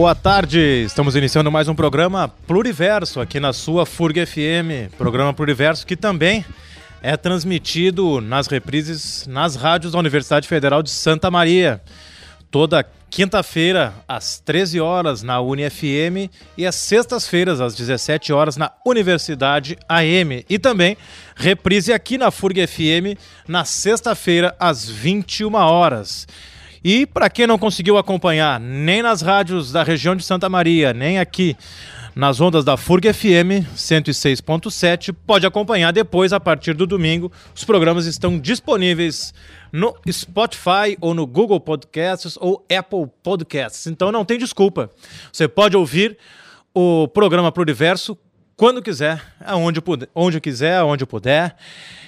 Boa tarde, estamos iniciando mais um programa Pluriverso aqui na sua FURG FM, programa Pluriverso que também é transmitido nas reprises nas rádios da Universidade Federal de Santa Maria. Toda quinta-feira, às 13 horas, na UniFM e às sextas-feiras, às 17 horas, na Universidade AM. E também reprise aqui na FURG FM, na sexta-feira, às 21 horas. E para quem não conseguiu acompanhar nem nas rádios da região de Santa Maria, nem aqui nas ondas da FURG FM 106.7, pode acompanhar depois a partir do domingo. Os programas estão disponíveis no Spotify ou no Google Podcasts ou Apple Podcasts. Então não tem desculpa. Você pode ouvir o programa Pluriverso quando quiser, aonde puder, onde quiser, aonde puder.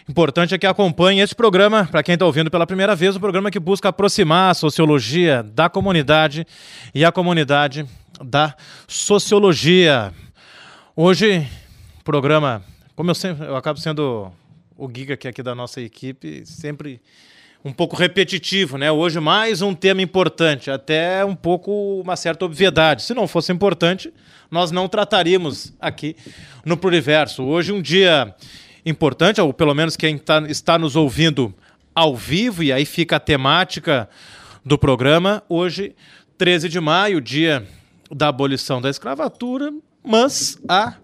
Importante é que acompanhe esse programa, para quem está ouvindo pela primeira vez, um programa que busca aproximar a sociologia da comunidade e a comunidade da sociologia. Hoje, programa, como eu sempre, eu acabo sendo o giga aqui, aqui da nossa equipe, sempre um pouco repetitivo, né? Hoje mais um tema importante, até um pouco uma certa obviedade. Se não fosse importante, nós não trataríamos aqui no Pluriverso. Hoje um dia importante, ou pelo menos quem tá, está nos ouvindo ao vivo, e aí fica a temática do programa. Hoje, 13 de maio, dia da abolição da escravatura, mas há,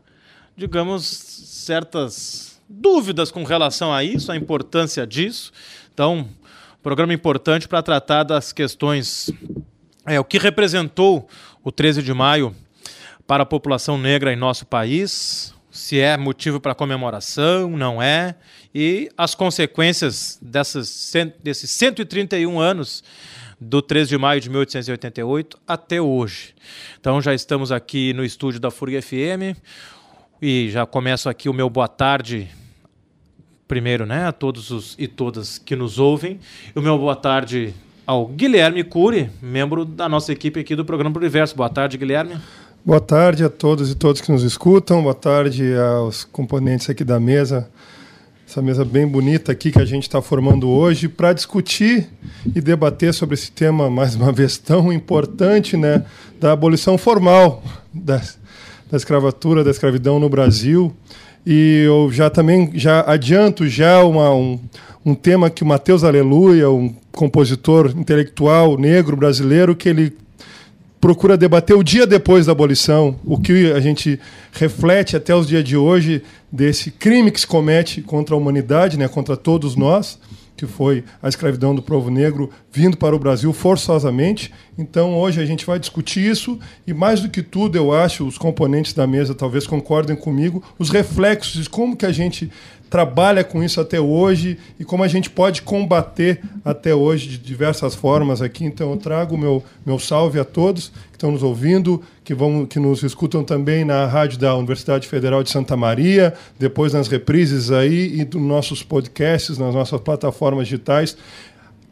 digamos, certas dúvidas com relação a isso, a importância disso. Então, programa importante para tratar das questões. É, o que representou o 13 de maio para a população negra em nosso país, se é motivo para comemoração, não é, e as consequências dessas, desses 131 anos do 13 de maio de 1888 até hoje. Então já estamos aqui no estúdio da FURG FM e já começo aqui o meu boa tarde primeiro, né, a todos os e todas que nos ouvem. O meu boa tarde ao Guilherme Cury, membro da nossa equipe aqui do programa Universo. Boa tarde, Guilherme. Boa tarde a todos e todas que nos escutam. Boa tarde aos componentes aqui da mesa. Essa mesa bem bonita aqui que a gente está formando hoje para discutir e debater sobre esse tema, mais uma vez, tão importante, né? Da abolição formal da, da escravatura, da escravidão no Brasil. E eu já também já adianto já uma, um, um tema que o Matheus Aleluia, um compositor intelectual negro brasileiro, que ele procura debater o dia depois da abolição, o que a gente reflete até os dias de hoje desse crime que se comete contra a humanidade, né, contra todos nós que foi a escravidão do povo negro vindo para o Brasil forçosamente. Então, hoje a gente vai discutir isso e, mais do que tudo, eu acho, os componentes da mesa talvez concordem comigo, os reflexos de como que a gente trabalha com isso até hoje e como a gente pode combater até hoje de diversas formas aqui. Então eu trago meu meu salve a todos que estão nos ouvindo, que vão que nos escutam também na rádio da Universidade Federal de Santa Maria, depois nas reprises aí e dos nossos podcasts, nas nossas plataformas digitais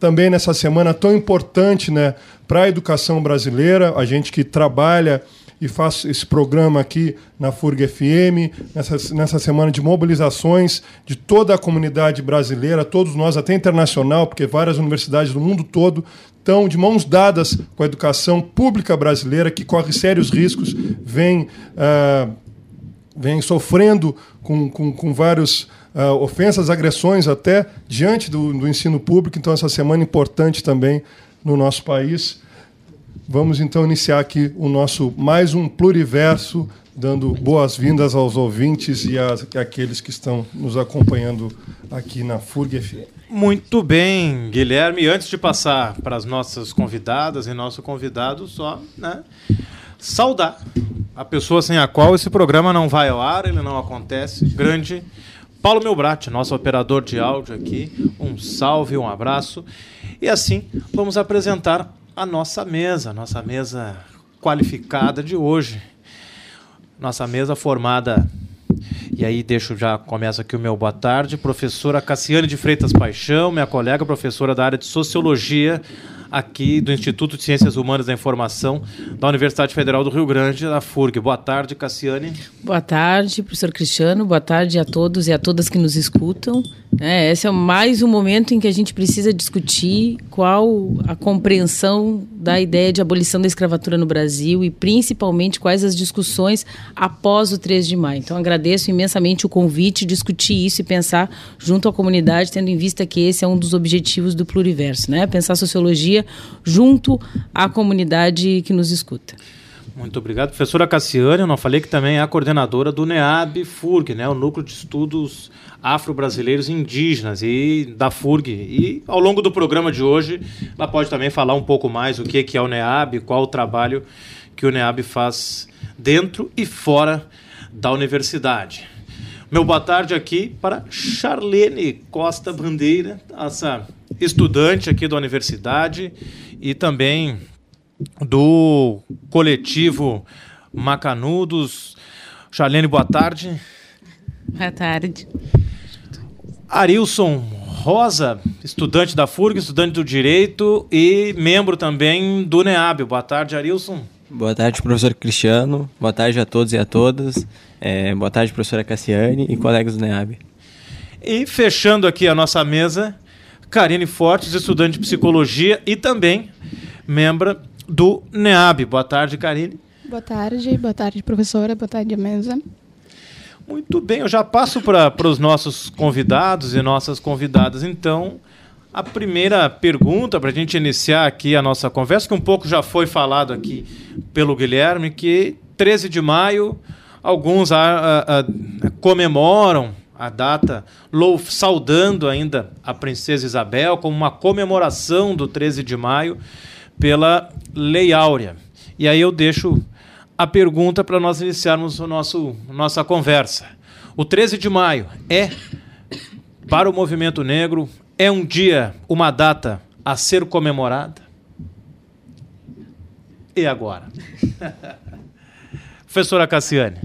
também nessa semana tão importante né, para a educação brasileira, a gente que trabalha e faço esse programa aqui na FURG FM, nessa, nessa semana de mobilizações de toda a comunidade brasileira, todos nós, até internacional, porque várias universidades do mundo todo estão de mãos dadas com a educação pública brasileira, que corre sérios riscos, vem, uh, vem sofrendo com, com, com vários. Uh, ofensas, agressões até diante do, do ensino público. Então, essa semana importante também no nosso país. Vamos então iniciar aqui o nosso mais um pluriverso, dando boas-vindas aos ouvintes e àqueles que estão nos acompanhando aqui na FURG FM. Muito bem, Guilherme. Antes de passar para as nossas convidadas e nosso convidado, só né, saudar a pessoa sem a qual esse programa não vai ao ar, ele não acontece. Grande Paulo Melbrat, nosso operador de áudio aqui. Um salve, um abraço. E assim, vamos apresentar a nossa mesa, nossa mesa qualificada de hoje. Nossa mesa formada e aí deixo já começa aqui o meu boa tarde, professora Cassiane de Freitas Paixão, minha colega professora da área de sociologia aqui do Instituto de Ciências Humanas da Informação da Universidade Federal do Rio Grande, da FURG. Boa tarde, Cassiane. Boa tarde, professor Cristiano. Boa tarde a todos e a todas que nos escutam. É, esse é mais um momento em que a gente precisa discutir qual a compreensão da ideia de abolição da escravatura no Brasil e principalmente quais as discussões após o 3 de maio. Então agradeço imensamente o convite, discutir isso e pensar junto à comunidade, tendo em vista que esse é um dos objetivos do Pluriverso, né? Pensar sociologia junto à comunidade que nos escuta. Muito obrigado. Professora Cassiane, eu não falei que também é a coordenadora do NEAB FURG, né, o Núcleo de Estudos Afro-Brasileiros Indígenas, e da FURG. E ao longo do programa de hoje, ela pode também falar um pouco mais o que é o NEAB, qual o trabalho que o NEAB faz dentro e fora da universidade. Meu boa tarde aqui para Charlene Costa Bandeira, essa estudante aqui da universidade e também do coletivo Macanudos. Charlene, boa tarde. Boa tarde. Arilson Rosa, estudante da FURG, estudante do Direito e membro também do NEAB. Boa tarde, Arilson. Boa tarde, professor Cristiano. Boa tarde a todos e a todas. É, boa tarde, professora Cassiane e colegas do NEAB. E fechando aqui a nossa mesa, Karine Fortes, estudante de Psicologia e também membro do NEAB. Boa tarde, Karine. Boa tarde, boa tarde, professora, boa tarde, mesa. Muito bem, eu já passo para os nossos convidados e nossas convidadas, então. A primeira pergunta para a gente iniciar aqui a nossa conversa, que um pouco já foi falado aqui pelo Guilherme, que 13 de maio, alguns a, a, a, comemoram a data, saudando ainda a princesa Isabel como uma comemoração do 13 de maio pela Lei Áurea. E aí eu deixo a pergunta para nós iniciarmos o nosso nossa conversa. O 13 de maio é para o movimento negro é um dia, uma data a ser comemorada? E agora? Professora Cassiane.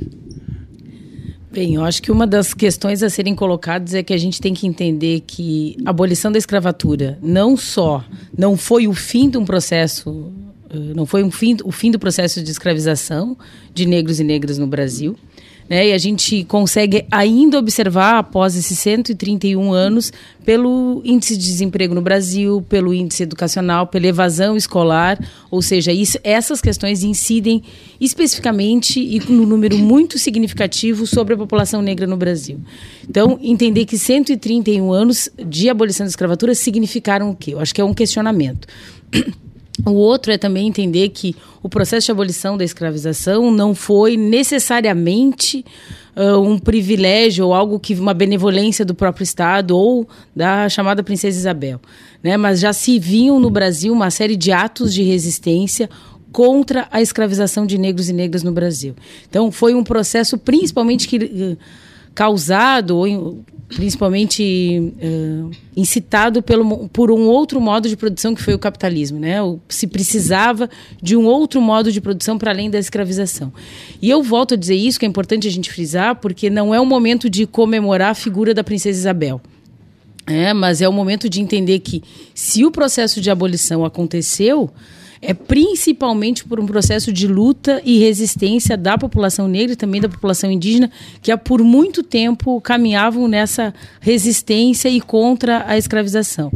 Bem, eu acho que uma das questões a serem colocadas é que a gente tem que entender que a abolição da escravatura não só não foi o fim de um processo, eh, não foi um fim, o fim do processo de escravização de negros e negras no Brasil, né? E a gente consegue ainda observar, após esses 131 anos, pelo índice de desemprego no Brasil, pelo índice educacional, pela evasão escolar, ou seja, isso, essas questões incidem especificamente e no número muito significativo sobre a população negra no Brasil. Então, entender que 131 anos de abolição da escravatura significaram o quê? Eu acho que é um questionamento. O outro é também entender que o processo de abolição da escravização não foi necessariamente uh, um privilégio ou algo que uma benevolência do próprio Estado ou da chamada princesa Isabel, né? Mas já se viam no Brasil uma série de atos de resistência contra a escravização de negros e negras no Brasil. Então foi um processo principalmente que causado ou principalmente uh, incitado pelo, por um outro modo de produção que foi o capitalismo, né? se precisava de um outro modo de produção para além da escravização. E eu volto a dizer isso que é importante a gente frisar, porque não é o momento de comemorar a figura da princesa Isabel. É, mas é o momento de entender que se o processo de abolição aconteceu, é principalmente por um processo de luta e resistência da população negra e também da população indígena, que há por muito tempo caminhavam nessa resistência e contra a escravização.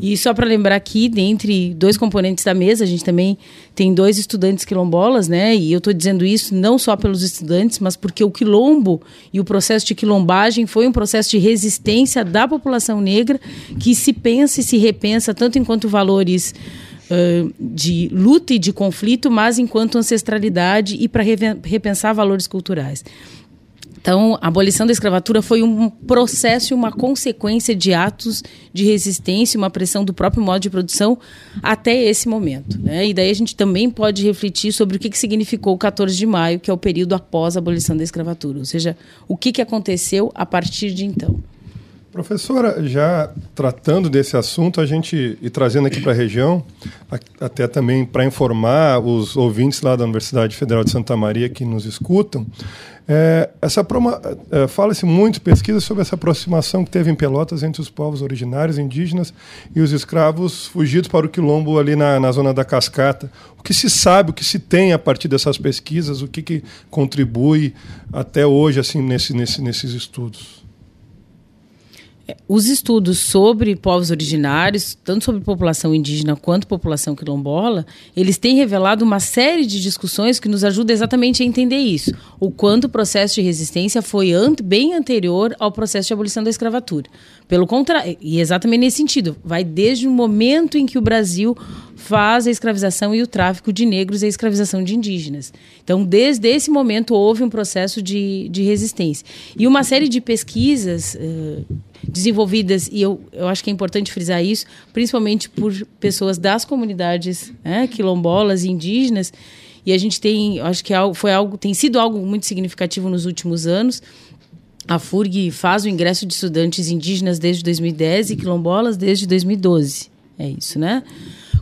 E só para lembrar aqui, dentre dois componentes da mesa, a gente também tem dois estudantes quilombolas, né? E eu estou dizendo isso não só pelos estudantes, mas porque o quilombo e o processo de quilombagem foi um processo de resistência da população negra que se pensa e se repensa tanto enquanto valores uh, de luta e de conflito, mas enquanto ancestralidade e para repensar valores culturais. Então, a abolição da escravatura foi um processo e uma consequência de atos de resistência, uma pressão do próprio modo de produção até esse momento. Né? E daí a gente também pode refletir sobre o que, que significou o 14 de maio, que é o período após a abolição da escravatura, ou seja, o que, que aconteceu a partir de então. Professora, já tratando desse assunto, a gente e trazendo aqui para a região, até também para informar os ouvintes lá da Universidade Federal de Santa Maria que nos escutam, é, essa é, fala-se muito pesquisa sobre essa aproximação que teve em Pelotas entre os povos originários indígenas e os escravos fugidos para o quilombo ali na, na zona da Cascata. O que se sabe, o que se tem a partir dessas pesquisas, o que, que contribui até hoje assim nesse, nesse, nesses estudos? Os estudos sobre povos originários, tanto sobre população indígena quanto população quilombola, eles têm revelado uma série de discussões que nos ajudam exatamente a entender isso. O quanto o processo de resistência foi bem anterior ao processo de abolição da escravatura. Pelo contrário, e exatamente nesse sentido, vai desde o momento em que o Brasil faz a escravização e o tráfico de negros e a escravização de indígenas. Então, desde esse momento, houve um processo de, de resistência. E uma série de pesquisas uh, desenvolvidas, e eu, eu acho que é importante frisar isso, principalmente por pessoas das comunidades né, quilombolas indígenas, e a gente tem, acho que é foi algo, tem sido algo muito significativo nos últimos anos. A FURG faz o ingresso de estudantes indígenas desde 2010 e quilombolas desde 2012. É isso, né?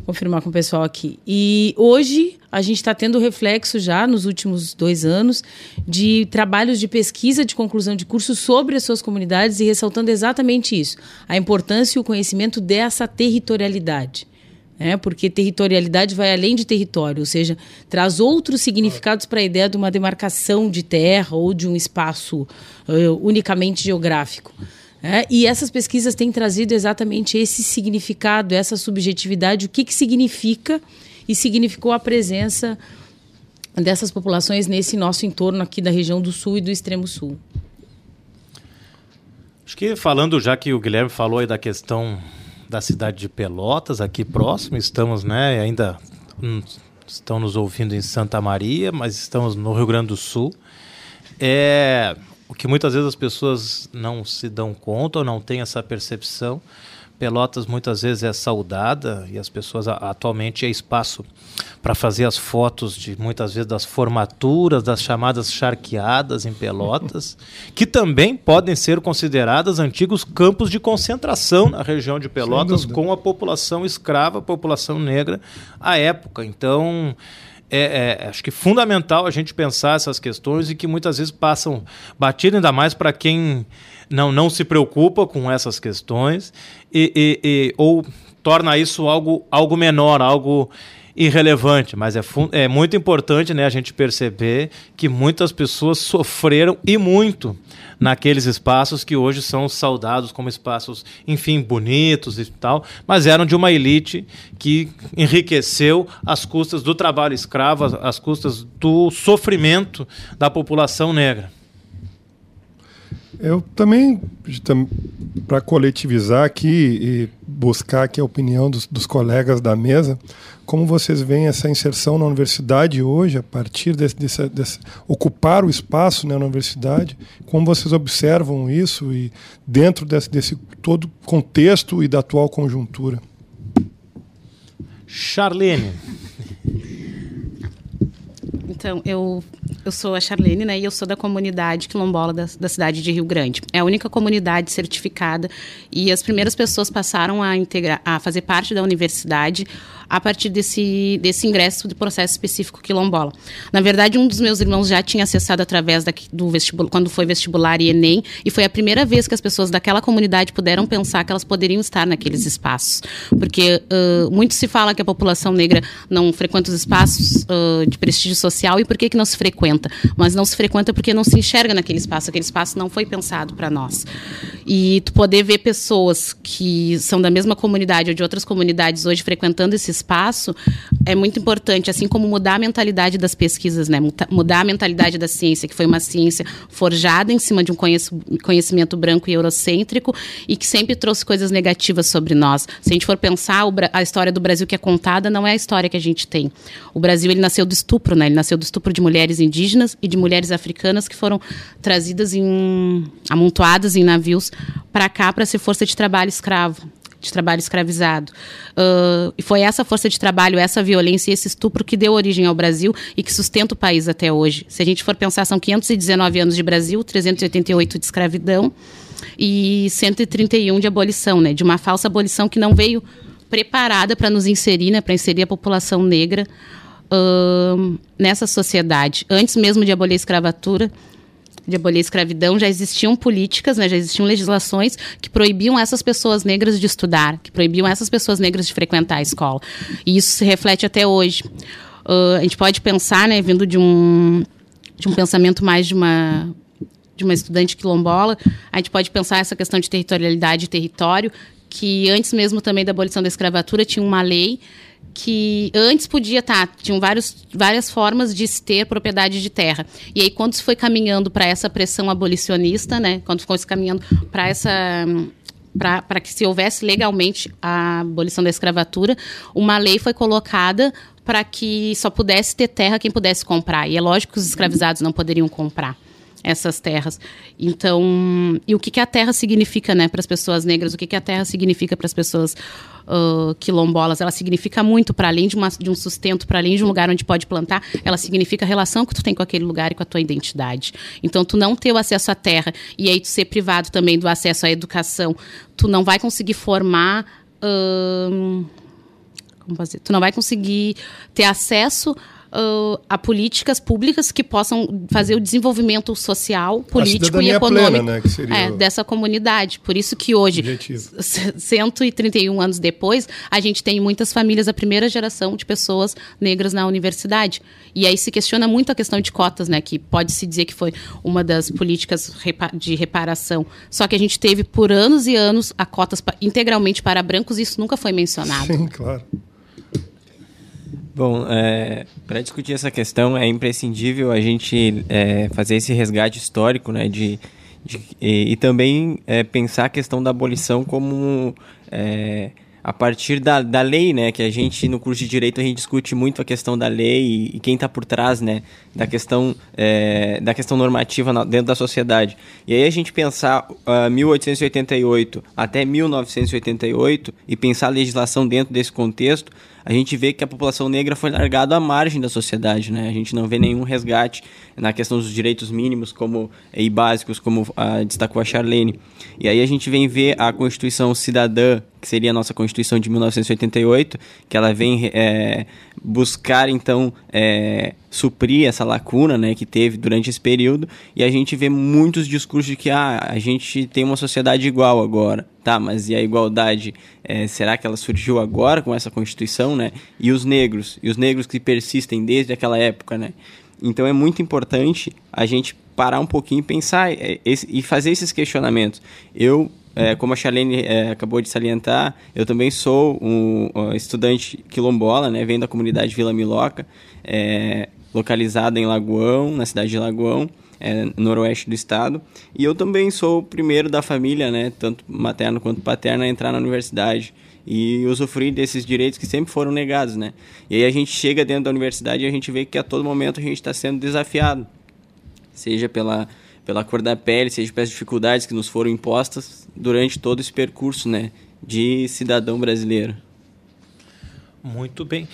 Confirmar com o pessoal aqui. E hoje a gente está tendo reflexo já nos últimos dois anos de trabalhos de pesquisa de conclusão de curso sobre as suas comunidades e ressaltando exatamente isso, a importância e o conhecimento dessa territorialidade. É, porque territorialidade vai além de território, ou seja, traz outros significados para a ideia de uma demarcação de terra ou de um espaço uh, unicamente geográfico. É, e essas pesquisas têm trazido exatamente esse significado, essa subjetividade, o que, que significa e significou a presença dessas populações nesse nosso entorno aqui da região do Sul e do Extremo Sul. Acho que falando, já que o Guilherme falou aí da questão da cidade de Pelotas, aqui próximo, estamos, né, ainda hum, estão nos ouvindo em Santa Maria, mas estamos no Rio Grande do Sul. É, o que muitas vezes as pessoas não se dão conta ou não têm essa percepção. Pelotas muitas vezes é saudada e as pessoas atualmente é espaço para fazer as fotos de muitas vezes das formaturas, das chamadas charqueadas em Pelotas, que também podem ser consideradas antigos campos de concentração na região de Pelotas com a população escrava, a população negra à época. Então, é, é, acho que fundamental a gente pensar essas questões e que muitas vezes passam batido, ainda mais para quem não, não se preocupa com essas questões e, e, e, ou torna isso algo, algo menor, algo irrelevante, mas é, é muito importante né, a gente perceber que muitas pessoas sofreram e muito naqueles espaços que hoje são saudados como espaços, enfim, bonitos e tal, mas eram de uma elite que enriqueceu às custas do trabalho escravo, às custas do sofrimento da população negra. Eu também, para coletivizar aqui e buscar aqui a opinião dos, dos, colegas da mesa, como vocês veem essa inserção na universidade hoje, a partir desse, desse, desse ocupar o espaço né, na universidade, como vocês observam isso e dentro desse, desse todo contexto e da atual conjuntura? Charlene. Então, eu, eu sou a Charlene, né? E eu sou da comunidade quilombola da, da cidade de Rio Grande. É a única comunidade certificada e as primeiras pessoas passaram a, integrar, a fazer parte da universidade a partir desse, desse ingresso do processo específico quilombola. Na verdade, um dos meus irmãos já tinha acessado através da, do vestibular, quando foi vestibular e Enem, e foi a primeira vez que as pessoas daquela comunidade puderam pensar que elas poderiam estar naqueles espaços. Porque uh, muito se fala que a população negra não frequenta os espaços uh, de prestígio social, e por que, que não se frequenta? Mas não se frequenta porque não se enxerga naquele espaço, aquele espaço não foi pensado para nós. E tu poder ver pessoas que são da mesma comunidade ou de outras comunidades hoje frequentando esse espaço é muito importante, assim como mudar a mentalidade das pesquisas, né? mudar a mentalidade da ciência, que foi uma ciência forjada em cima de um conhecimento branco e eurocêntrico e que sempre trouxe coisas negativas sobre nós. Se a gente for pensar, a história do Brasil que é contada não é a história que a gente tem. O Brasil ele nasceu do estupro, né? ele nasceu do estupro de mulheres indígenas e de mulheres africanas que foram trazidas em amontoadas em navios para cá para ser força de trabalho escravo de trabalho escravizado. Uh, e foi essa força de trabalho, essa violência e esse estupro que deu origem ao Brasil e que sustenta o país até hoje. Se a gente for pensar, são 519 anos de Brasil, 388 de escravidão e 131 de abolição, né? De uma falsa abolição que não veio preparada para nos inserir, né? Para inserir a população negra uh, nessa sociedade. Antes mesmo de abolir a escravatura, de abolir a escravidão, já existiam políticas, né, já existiam legislações que proibiam essas pessoas negras de estudar, que proibiam essas pessoas negras de frequentar a escola. E isso se reflete até hoje. Uh, a gente pode pensar, né, vindo de um, de um pensamento mais de uma de uma estudante quilombola, a gente pode pensar essa questão de territorialidade e território, que antes mesmo também da abolição da escravatura tinha uma lei que antes podia estar, tá, tinham vários, várias formas de se ter propriedade de terra. E aí, quando se foi caminhando para essa pressão abolicionista, né, quando foi se caminhando para essa para que se houvesse legalmente a abolição da escravatura, uma lei foi colocada para que só pudesse ter terra quem pudesse comprar. E é lógico que os escravizados não poderiam comprar essas terras. Então, e o que, que a terra significa né, para as pessoas negras? O que, que a terra significa para as pessoas uh, quilombolas? Ela significa muito, para além de, uma, de um sustento, para além de um lugar onde pode plantar, ela significa a relação que tu tem com aquele lugar e com a tua identidade. Então, tu não ter o acesso à terra e aí tu ser privado também do acesso à educação, tu não vai conseguir formar. Como fazer? Tu não vai conseguir ter acesso uh, a políticas públicas que possam fazer o desenvolvimento social, político e econômico plena, né, é, dessa comunidade. Por isso que hoje, objetivo. 131 anos depois, a gente tem muitas famílias, a primeira geração de pessoas negras na universidade. E aí se questiona muito a questão de cotas, né, que pode se dizer que foi uma das políticas de reparação. Só que a gente teve por anos e anos a cotas integralmente para brancos e isso nunca foi mencionado. Sim, claro. Bom, é, para discutir essa questão é imprescindível a gente é, fazer esse resgate histórico, né, de, de e, e, também é, pensar a questão da abolição como é, a partir da, da lei, né, que a gente no curso de direito a gente discute muito a questão da lei e, e quem está por trás, né, da questão é, da questão normativa na, dentro da sociedade. E aí a gente pensar uh, 1888 até 1988 e pensar a legislação dentro desse contexto a gente vê que a população negra foi largada à margem da sociedade, né? A gente não vê nenhum resgate na questão dos direitos mínimos como e básicos, como a, destacou a Charlene. E aí a gente vem ver a Constituição Cidadã, que seria a nossa Constituição de 1988, que ela vem é, buscar então é, suprir essa lacuna né, que teve durante esse período e a gente vê muitos discursos de que ah, a gente tem uma sociedade igual agora. Tá mas e a igualdade? É, será que ela surgiu agora com essa constituição né? E os negros? E os negros que persistem desde aquela época né? Então é muito importante a gente parar um pouquinho e pensar é, e fazer esses questionamentos. Eu é, como a Charlene é, acabou de salientar, eu também sou um, um, estudante quilombola, né? Venho da comunidade Vila Miloca, é, localizada em Lagoão, na cidade de Lagoão, é, noroeste do estado. E eu também sou o primeiro da família, né? Tanto materno quanto paterno, a entrar na universidade e usufruir desses direitos que sempre foram negados, né? E aí a gente chega dentro da universidade e a gente vê que a todo momento a gente está sendo desafiado, seja pela pela cor da pele, seja pelas dificuldades que nos foram impostas durante todo esse percurso, né, de cidadão brasileiro. Muito bem.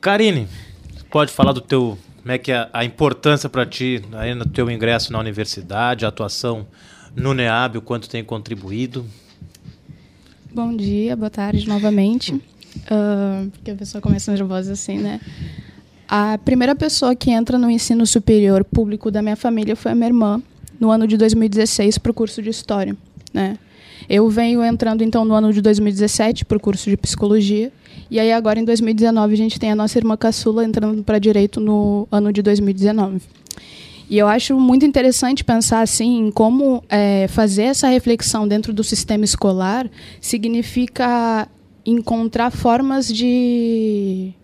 Karine, pode falar do teu, como é que é a importância para ti aí no teu ingresso na universidade, a atuação no NEAB, o quanto tem contribuído? Bom dia, boa tarde novamente. Uh, porque a pessoa começa nervosa assim, né? A primeira pessoa que entra no ensino superior público da minha família foi a minha irmã, no ano de 2016 para o curso de História. Né? Eu venho entrando, então, no ano de 2017 para o curso de Psicologia. E aí, agora, em 2019, a gente tem a nossa irmã caçula entrando para Direito no ano de 2019. E eu acho muito interessante pensar assim em como é, fazer essa reflexão dentro do sistema escolar significa encontrar formas de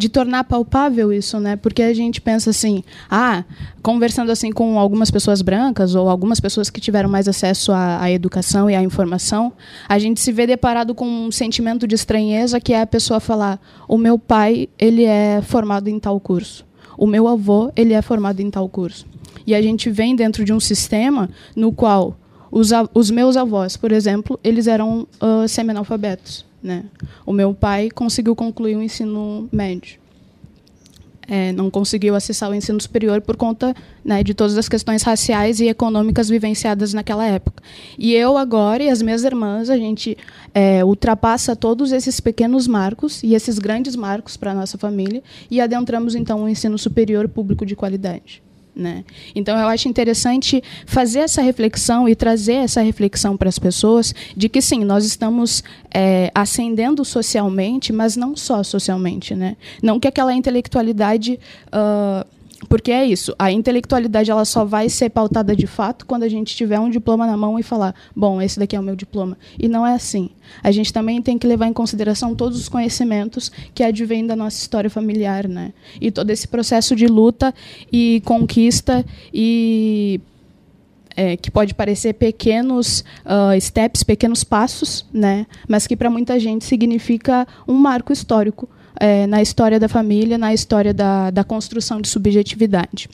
de tornar palpável isso, né? Porque a gente pensa assim, ah, conversando assim com algumas pessoas brancas ou algumas pessoas que tiveram mais acesso à, à, educação e à informação, a gente se vê deparado com um sentimento de estranheza que é a pessoa falar: o meu pai ele é formado em tal curso, o meu avô ele é formado em tal curso. E a gente vem dentro de um sistema no qual os, os meus avós, por exemplo, eles eram uh, semi-analfabetos. Né? O meu pai conseguiu concluir o ensino médio. É, não conseguiu acessar o ensino superior por conta né, de todas as questões raciais e econômicas vivenciadas naquela época. E eu agora e as minhas irmãs, a gente é, ultrapassa todos esses pequenos marcos e esses grandes marcos para a nossa família e adentramos então o ensino superior público de qualidade. Né? Então, eu acho interessante fazer essa reflexão e trazer essa reflexão para as pessoas de que, sim, nós estamos é, ascendendo socialmente, mas não só socialmente. Né? Não que aquela intelectualidade uh, Porque é isso, a intelectualidade ela só vai ser pautada de fato quando a gente tiver um diploma na mão e falar, bom, esse daqui é o meu diploma. E não é assim. A gente também tem que levar em consideração todos os conhecimentos que advêm da nossa história familiar, né? E todo esse processo de luta e conquista e é, que pode parecer pequenos uh, steps, pequenos passos, né? Mas que para muita gente significa um marco histórico é, na história da família, na história da, da construção de subjetividade.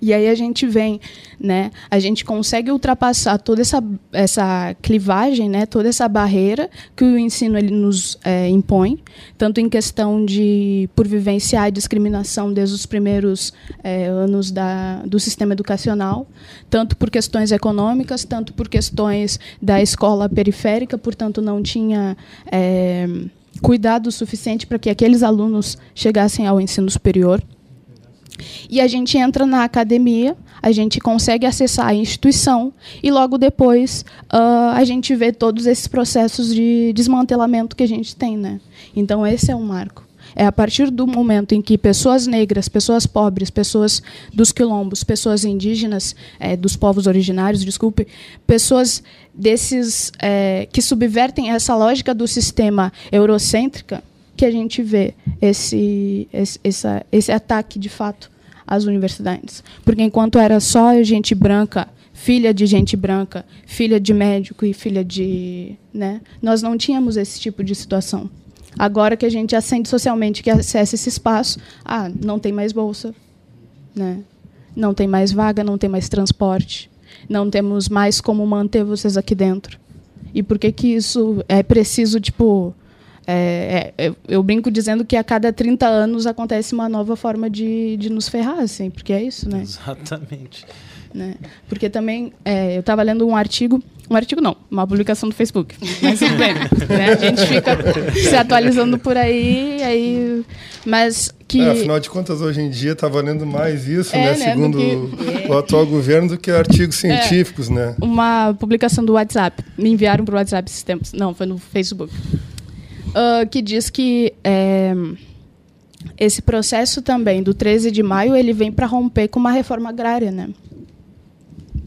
E aí a gente vem, né? A gente consegue ultrapassar toda essa, essa clivagem, né? Toda essa barreira que o ensino ele nos é, impõe, tanto em questão de por vivenciar a discriminação desde os primeiros é, anos da, do sistema educacional, tanto por questões econômicas, tanto por questões da escola periférica, portanto não tinha é, cuidado suficiente para que aqueles alunos chegassem ao ensino superior. E a gente entra na academia, a gente consegue acessar a instituição e logo depois uh, a gente vê todos esses processos de desmantelamento que a gente tem, né? Então esse é um marco. É a partir do momento em que pessoas negras, pessoas pobres, pessoas dos quilombos, pessoas indígenas, é, dos povos originários, desculpe, pessoas desses é, que subvertem essa lógica do sistema eurocêntrica, que a gente vê esse, esse, essa, esse ataque de fato às universidades. Porque enquanto era só gente branca, filha de gente branca, filha de médico e filha de. Né, nós não tínhamos esse tipo de situação. Agora que a gente ascende socialmente, que acessa esse espaço, ah, não tem mais bolsa, né? não tem mais vaga, não tem mais transporte, não temos mais como manter vocês aqui dentro. E por que que isso é preciso, tipo... É, é, eu brinco dizendo que a cada 30 anos acontece uma nova forma de, de nos ferrar, assim, porque é isso, né? Exatamente. Né? Porque também, é, eu estava lendo um artigo um artigo não, uma publicação do Facebook. Mas tudo bem. Né? A gente fica se atualizando por aí, aí. Mas que. É, afinal de contas, hoje em dia está valendo mais isso, é, né? né? Segundo que... o atual governo, do que artigos é. científicos, né? Uma publicação do WhatsApp. Me enviaram para o WhatsApp esses tempos. Não, foi no Facebook. Uh, que diz que. É, esse processo também do 13 de maio ele vem para romper com uma reforma agrária, né?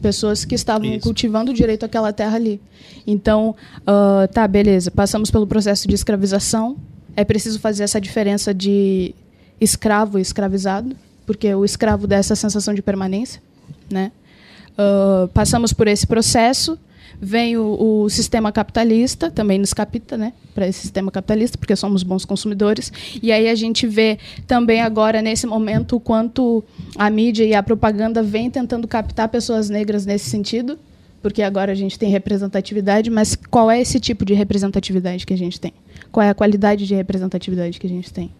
Pessoas que estavam Isso. cultivando o direito àquela terra ali. Então, uh, tá, beleza, passamos pelo processo de escravização. É preciso fazer essa diferença de escravo e escravizado, porque o escravo dá essa sensação de permanência, né? Uh, passamos por esse processo Vem o, o sistema capitalista, também nos capta, né, para esse sistema capitalista, porque somos bons consumidores. E aí a gente vê também agora, nesse momento, o quanto a mídia e a propaganda vem tentando captar pessoas negras nesse sentido, porque agora a gente tem representatividade, mas qual é esse tipo de representatividade que a gente tem? Qual é a qualidade de representatividade que a gente tem?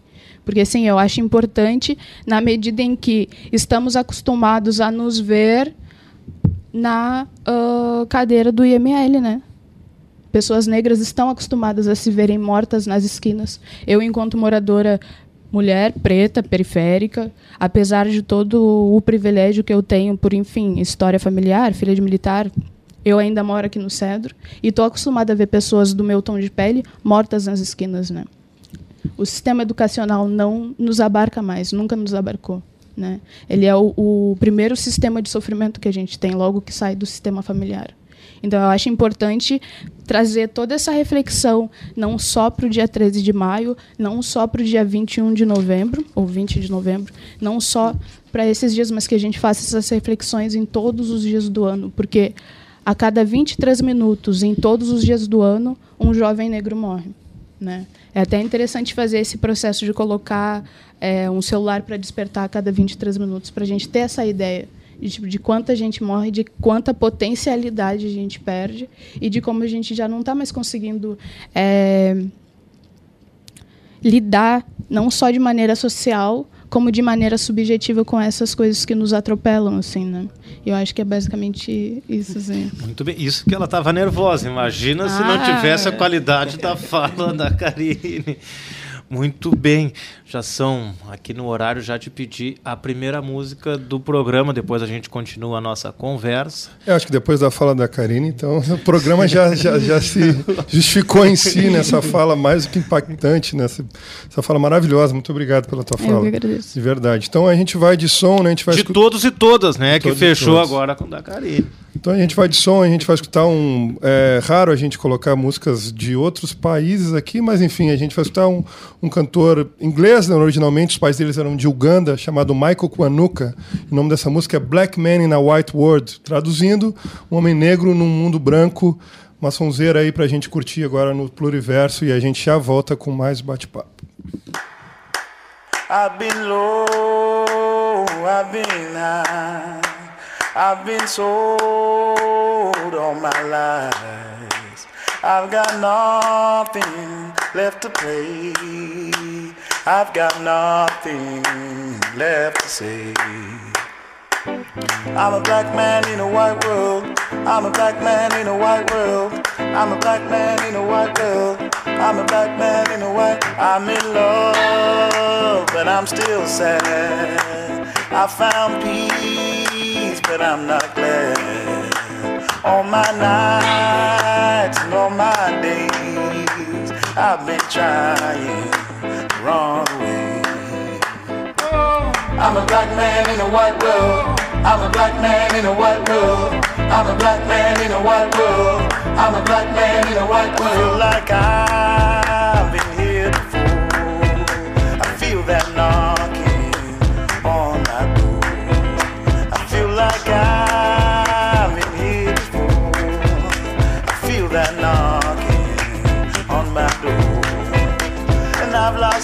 Porque, sim, eu acho importante, na medida em que estamos acostumados a nos ver na uh, cadeira do IML, né? Pessoas negras estão acostumadas a se verem mortas nas esquinas. Eu, enquanto moradora mulher, preta, periférica, apesar de todo o privilégio que eu tenho por, enfim, história familiar, filha de militar, eu ainda moro aqui no Cedro e estou acostumada a ver pessoas do meu tom de pele mortas nas esquinas, né? O sistema educacional não nos abarca mais, nunca nos abarcou. Né? Ele é o, o primeiro sistema de sofrimento que a gente tem logo que sai do sistema familiar. Então, eu acho importante trazer toda essa reflexão, não só para o dia 13 de maio, não só para o dia 21 de novembro, ou 20 de novembro, não só para esses dias, mas que a gente faça essas reflexões em todos os dias do ano, porque a cada 23 minutos, em todos os dias do ano, um jovem negro morre. Né? É até interessante fazer esse processo de colocar é, um celular para despertar a cada 23 minutos, para a gente ter essa ideia de, tipo, de quanta gente morre, de quanta potencialidade a gente perde e de como a gente já não está mais conseguindo é, lidar, não só de maneira social, como de maneira subjetiva com essas coisas que nos atropelam, assim, né? Eu acho que é basicamente isso, assim. Muito bem. Isso que ela estava nervosa. Imagina ah, se não ah. tivesse a qualidade da fala da Karine. Muito bem, já são aqui no horário já te pedi a primeira música do programa, depois a gente continua a nossa conversa. Eu acho que depois da fala da Karine, então o programa já, já, já se justificou em si nessa fala mais do que impactante, nessa essa fala maravilhosa. Muito obrigado pela tua fala. Eu agradeço. De verdade. Então a gente vai de som, né? A gente vai De escu- todos e todas, né? De que fechou agora com o da Karine. Então a gente vai de som, a gente vai escutar um. É raro a gente colocar músicas de outros países aqui, mas enfim, a gente vai escutar um, um cantor inglês, originalmente, os pais deles eram de Uganda, chamado Michael Kwanuka. O nome dessa música é Black Man in a White World. Traduzindo, um homem negro num mundo branco. Uma sonzeira aí pra gente curtir agora no Pluriverso e a gente já volta com mais bate-papo. I've been low, I've been high, I've been sold all my life. I've got nothing left to play. I've got nothing left to say. I'm a black man in a white world. I'm a black man in a white world. I'm a black man in a white world. I'm a black man in a white. I'm in love, but I'm still sad. I found peace, but I'm not glad. All my nights and all my days, I've been trying wrong way. I'm a black man in a white world. I'm a black man in a white world. I'm a black man in a white world. I'm a black man in a white world. I feel like I've been here before. I feel that knocking on my door. I feel like I've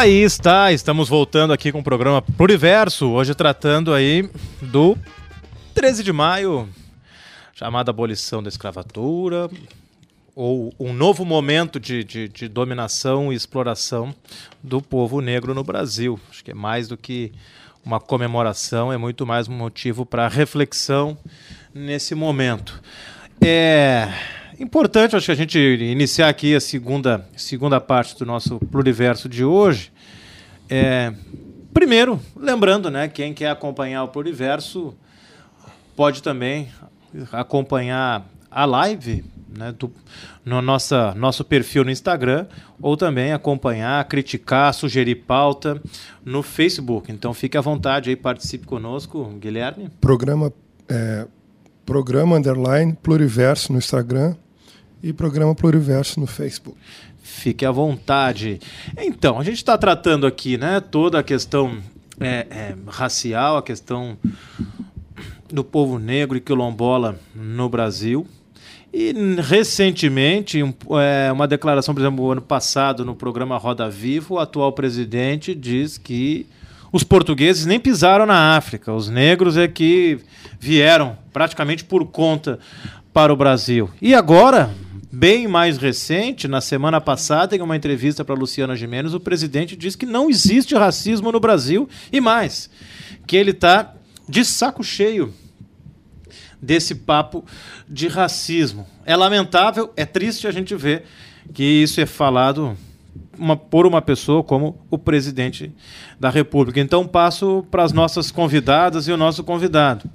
Aí está, estamos voltando aqui com o programa Pluriverso, hoje tratando aí do 13 de maio, chamada abolição da escravatura, ou um novo momento de, de, de dominação e exploração do povo negro no Brasil. Acho que é mais do que uma comemoração, é muito mais um motivo para reflexão nesse momento. É importante, acho que a gente iniciar aqui a segunda, segunda parte do nosso pluriverso de hoje. É, primeiro, lembrando, né, quem quer acompanhar o pluriverso pode também acompanhar a live né, do, no nossa, nosso perfil no Instagram ou também acompanhar, criticar, sugerir pauta no Facebook. Então fique à vontade aí, participe conosco, Guilherme. Programa, é, programa underline Pluriverso no Instagram e programa Pluriverso no Facebook. Fique à vontade. Então, a gente está tratando aqui, né, toda a questão é, é, racial, a questão do povo negro e quilombola no Brasil. E recentemente, um, é, uma declaração, por exemplo, ano passado, no programa Roda Viva, o atual presidente diz que os portugueses nem pisaram na África. Os negros é que vieram praticamente por conta para o Brasil. E agora, bem mais recente, na semana passada, em uma entrevista para Luciana Gimenez, o presidente disse que não existe racismo no Brasil e mais, que ele está de saco cheio desse papo de racismo. É lamentável, é triste a gente ver que isso é falado uma, por uma pessoa como o presidente da República. Então passo para as nossas convidadas e o nosso convidado.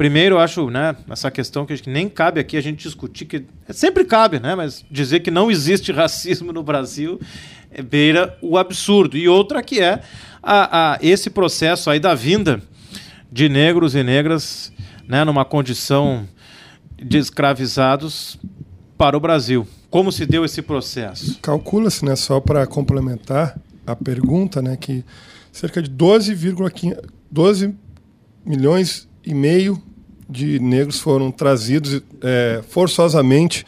Primeiro, eu acho, né, essa questão que, que nem cabe aqui a gente discutir, que sempre cabe, né, mas dizer que não existe racismo no Brasil é, beira o absurdo. E outra que é a, a, esse processo aí da vinda de negros e negras né, numa condição de escravizados para o Brasil. Como se deu esse processo? Calcula-se, né, só para complementar a pergunta, né, que cerca de 12,15 12 milhões e meio de negros foram trazidos é, forçosamente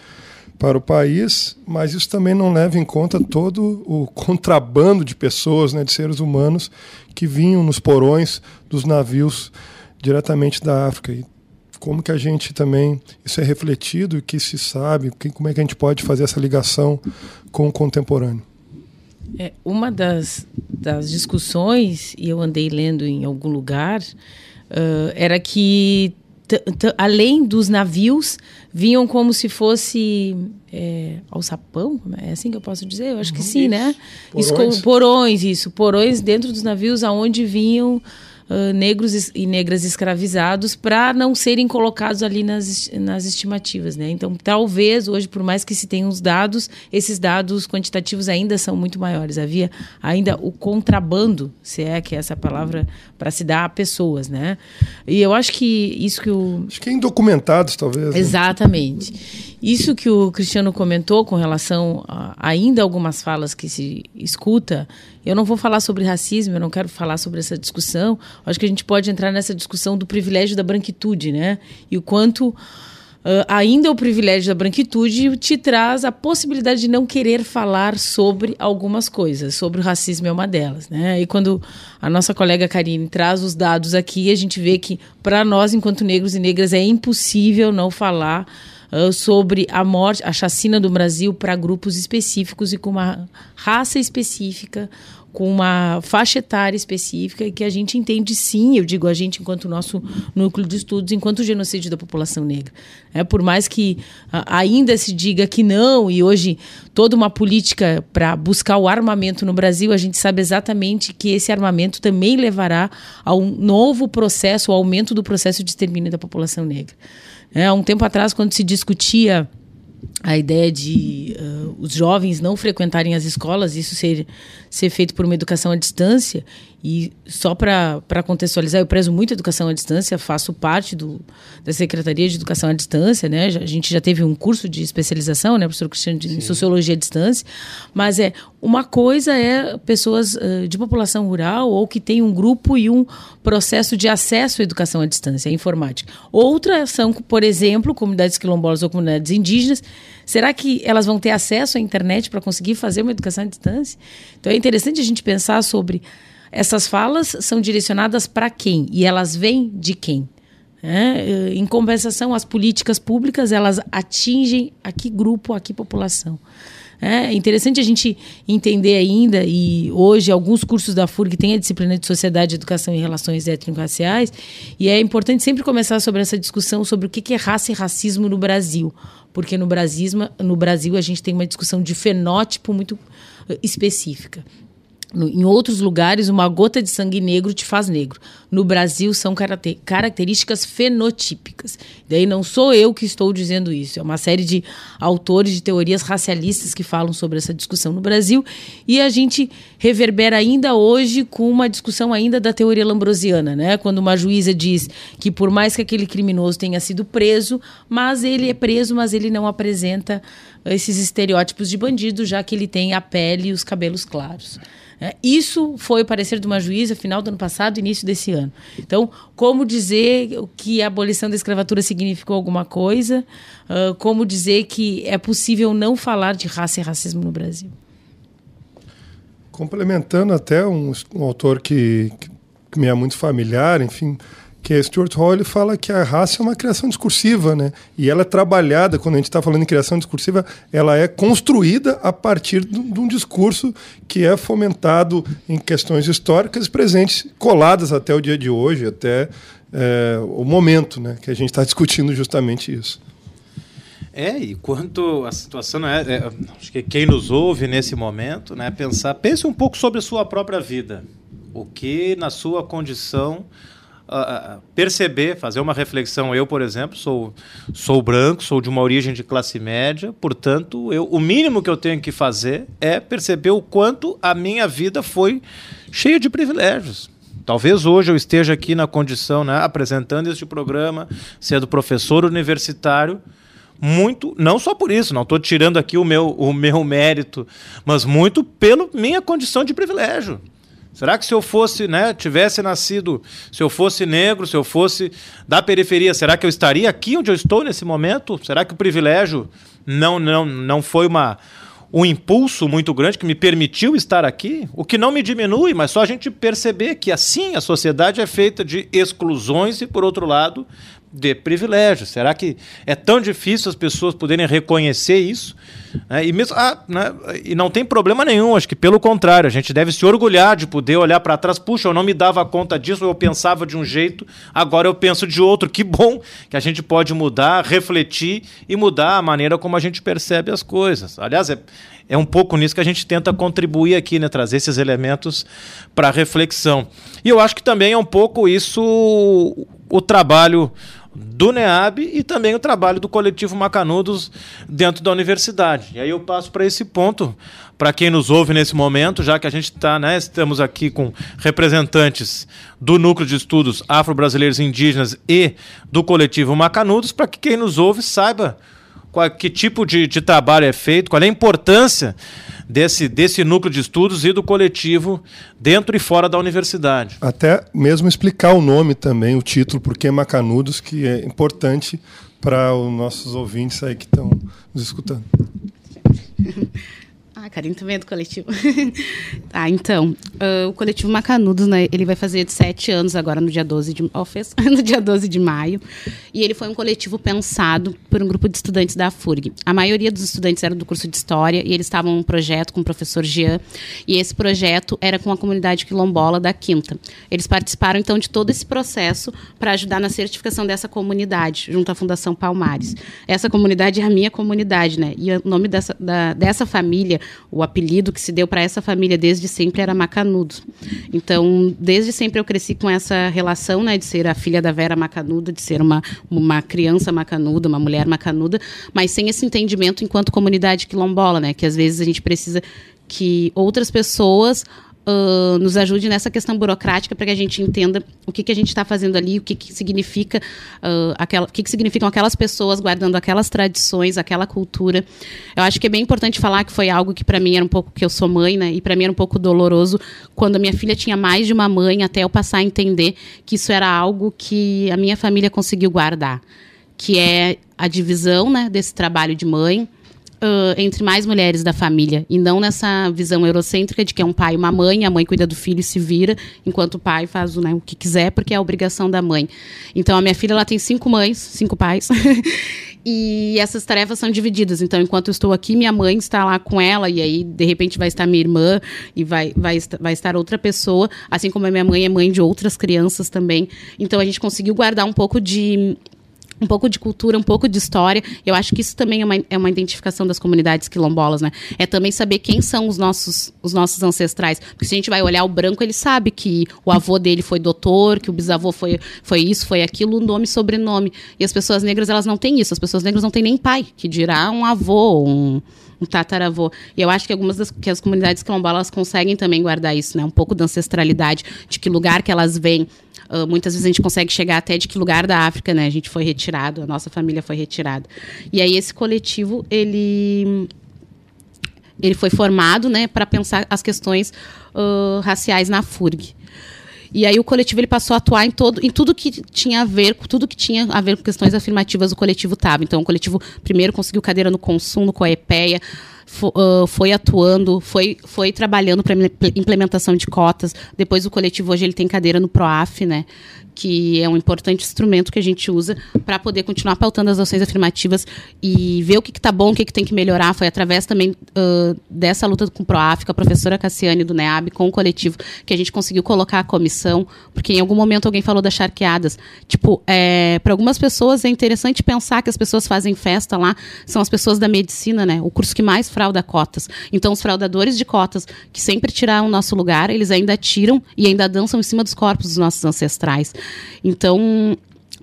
para o país, mas isso também não leva em conta todo o contrabando de pessoas, né, de seres humanos que vinham nos porões dos navios diretamente da África. E como que a gente também isso é refletido e que se sabe, que, como é que a gente pode fazer essa ligação com o contemporâneo? É, uma das, das discussões, e eu andei lendo em algum lugar, uh, era que além dos navios, vinham como se fosse é, alçapão, é assim que eu posso dizer? Eu acho que sim, né? Porões. Isso, porões, isso. Porões dentro dos navios aonde vinham negros e negras escravizados para não serem colocados ali nas, nas estimativas, né? Então, talvez hoje, por mais que se tenham os dados, esses dados quantitativos ainda são muito maiores. Havia ainda o contrabando, se é que é essa palavra para se dar a pessoas, né? E eu acho que isso que o acho que é indocumentados talvez. Né? Exatamente. Isso que o Cristiano comentou com relação a ainda algumas falas que se escuta eu não vou falar sobre racismo, eu não quero falar sobre essa discussão. Acho que a gente pode entrar nessa discussão do privilégio da branquitude, né? E o quanto Uh, ainda o privilégio da branquitude te traz a possibilidade de não querer falar sobre algumas coisas. Sobre o racismo é uma delas, né? E quando a nossa colega Karine traz os dados aqui, a gente vê que para nós, enquanto negros e negras, é impossível não falar uh, sobre a morte, a chacina do Brasil para grupos específicos e com uma raça específica, com uma faixa etária específica que a gente entende sim, eu digo a gente enquanto nosso núcleo de estudos, enquanto genocídio da população negra. É, por mais que uh, ainda se diga que não, e hoje toda uma política para buscar o armamento no Brasil, a gente sabe exatamente que esse armamento também levará a um novo processo, o aumento do processo de extermínio da população negra. É, há um tempo atrás, quando se discutia a ideia de uh, os jovens não frequentarem as escolas, isso ser, ser feito por uma educação à distância, e só para contextualizar, eu prezo muito a educação à distância, faço parte do, da Secretaria de Educação à Distância, né? A gente já teve um curso de especialização, né, professor Cristiano, de Sociologia à Distância, mas é uma coisa é pessoas uh, de população rural ou que tem um grupo e um processo de acesso à educação à distância, à informática. Outra são, por exemplo, comunidades quilombolas ou comunidades indígenas, Será que elas vão ter acesso à internet para conseguir fazer uma educação à distância? Então é interessante a gente pensar sobre essas falas são direcionadas para quem e elas vêm de quem. É, em compensação, as políticas públicas elas atingem a que grupo, a que população. É interessante a gente entender ainda, e hoje alguns cursos da FURG têm a disciplina de Sociedade, Educação e Relações Étnico-Raciais, e é importante sempre começar sobre essa discussão sobre o que é raça e racismo no Brasil, porque no Brasil, no Brasil a gente tem uma discussão de fenótipo muito eh, específica. No, em outros lugares, uma gota de sangue negro te faz negro. No Brasil, são características fenotípicas. Daí não sou eu que estou dizendo isso. É uma série de autores de teorias racialistas que falam sobre essa discussão no Brasil. E a gente reverbera ainda hoje com uma discussão ainda da teoria lambrosiana, né? Quando uma juíza diz que por mais que aquele criminoso tenha sido preso, mas ele é preso, mas ele não apresenta esses estereótipos de bandido, já que ele tem a pele e os cabelos claros. É, isso foi o parecer de uma juíza final do ano passado, início desse ano. Então, como dizer que a abolição da escravatura significou alguma coisa? Uh, como dizer que é possível não falar de raça e racismo no Brasil? Complementando até um, um autor que, que me é muito familiar, enfim, que é Stuart Hall ele fala que a raça é uma criação discursiva, né? E ela é trabalhada, quando a gente está falando em criação discursiva, ela é construída a partir de um discurso que é fomentado em questões históricas presentes, coladas até o dia de hoje, até é, o momento, né? Que a gente está discutindo justamente isso. É, e quanto a situação é, é, acho que quem nos ouve nesse momento, né, pensar, pense um pouco sobre a sua própria vida, o que na sua condição perceber, fazer uma reflexão. Eu, por exemplo, sou sou branco, sou de uma origem de classe média, portanto, eu, o mínimo que eu tenho que fazer é perceber o quanto a minha vida foi cheia de privilégios. Talvez hoje eu esteja aqui na condição, né, apresentando este programa, sendo professor universitário, muito, não só por isso, não estou tirando aqui o meu, o meu mérito, mas muito pela minha condição de privilégio. Será que se eu fosse, né, tivesse nascido, se eu fosse negro, se eu fosse da periferia, será que eu estaria aqui onde eu estou nesse momento? Será que o privilégio não não não foi uma um impulso muito grande que me permitiu estar aqui, o que não me diminui, mas só a gente perceber que assim a sociedade é feita de exclusões e, por outro lado, de privilégios. Será que é tão difícil as pessoas poderem reconhecer isso? É, e, mesmo, ah, né, e não tem problema nenhum, acho que pelo contrário, a gente deve se orgulhar de poder olhar para trás. Puxa, eu não me dava conta disso, eu pensava de um jeito, agora eu penso de outro. Que bom que a gente pode mudar, refletir e mudar a maneira como a gente percebe as coisas. Aliás, é, é um pouco nisso que a gente tenta contribuir aqui, né, trazer esses elementos para reflexão. E eu acho que também é um pouco isso o trabalho do NEAB e também o trabalho do coletivo Macanudos dentro da universidade. E aí eu passo para esse ponto, para quem nos ouve nesse momento, já que a gente está, né, estamos aqui com representantes do Núcleo de Estudos Afro-Brasileiros Indígenas e do coletivo Macanudos, para que quem nos ouve saiba qual, que tipo de, de trabalho é feito, qual é a importância desse, desse núcleo de estudos e do coletivo dentro e fora da universidade. Até mesmo explicar o nome também, o título, porque Macanudos, que é importante para os nossos ouvintes aí que estão nos escutando. Ah, Karine também é do coletivo. tá, então, uh, o coletivo Macanudos, né, ele vai fazer sete anos agora no dia 12 de, oh, fez, no dia 12 de maio. E ele foi um coletivo pensado por um grupo de estudantes da FURG. A maioria dos estudantes eram do curso de História e eles estavam um projeto com o professor Jean. E esse projeto era com a comunidade quilombola da Quinta. Eles participaram, então, de todo esse processo para ajudar na certificação dessa comunidade, junto à Fundação Palmares. Essa comunidade é a minha comunidade, né? E o nome dessa, da, dessa família o apelido que se deu para essa família desde sempre era Macanudo. Então, desde sempre eu cresci com essa relação, né, de ser a filha da Vera Macanuda, de ser uma, uma criança macanuda, uma mulher macanuda, mas sem esse entendimento enquanto comunidade quilombola, né, que às vezes a gente precisa que outras pessoas uh, nos ajude nessa questão burocrática para que a gente entenda o que, que a gente está fazendo ali, o que, que significa uh, aquela, o que, que significam aquelas pessoas guardando aquelas tradições, aquela cultura. Eu acho que é bem importante falar que foi algo que para mim era um pouco que eu sou mãe, né? E para mim era um pouco doloroso quando a minha filha tinha mais de uma mãe, até eu passar a entender que isso era algo que a minha família conseguiu guardar, que é a divisão, né, desse trabalho de mãe uh, entre mais mulheres da família e não nessa visão eurocêntrica de que é um pai e uma mãe, a mãe cuida do filho e se vira, enquanto o pai faz né, o que quiser porque é a obrigação da mãe. Então a minha filha ela tem cinco mães, cinco pais. e essas tarefas são divididas. Então, enquanto eu estou aqui, minha mãe está lá com ela, e aí, de repente, vai estar minha irmã e vai, vai, vai estar outra pessoa, assim como a minha mãe é mãe de outras crianças também. Então, a gente conseguiu guardar um pouco de um pouco de cultura, um pouco de história. Eu acho que isso também é uma, é uma identificação das comunidades quilombolas, né? É também saber quem são os nossos, os nossos ancestrais. Porque se a gente vai olhar o branco, ele sabe que o avô dele foi doutor, que o bisavô foi, foi isso, foi aquilo, nome e sobrenome. E as pessoas negras, elas não têm isso. As pessoas negras não têm nem pai, que dirá um avô, um, um tataravô. E eu acho que algumas das que as comunidades quilombolas conseguem também guardar isso, né? Um pouco da ancestralidade, de que lugar que elas vêm. Uh, muitas vezes a gente consegue chegar até de que lugar da África, né? A gente foi retirado, a nossa família foi retirada. E aí esse coletivo, ele ele foi formado, né, para pensar as questões uh, raciais na FURG. E aí o coletivo ele passou a atuar em todo, em tudo que tinha a ver, com tudo que tinha a ver com questões afirmativas o coletivo estava. Então o coletivo primeiro conseguiu cadeira no consumo, com a EPEA, foi atuando, foi, foi trabalhando para implementação de cotas. Depois o coletivo hoje ele tem cadeira no PROAF, né? Que é um importante instrumento que a gente usa para poder continuar pautando as ações afirmativas e ver o que está bom, o que, que tem que melhorar. Foi através também ah, dessa luta com o PROAF, com a professora Cassiane do NEAB, com o coletivo, que a gente conseguiu colocar a comissão, porque em algum momento alguém falou das charqueadas. Tipo, para algumas pessoas é interessante pensar que as pessoas fazem festa lá, são as pessoas da medicina, né? O curso que mais frauda cotas. Então, os fraudadores de cotas, que sempre tiraram o nosso lugar, eles ainda tiram e ainda dançam em cima dos corpos dos nossos ancestrais. Então,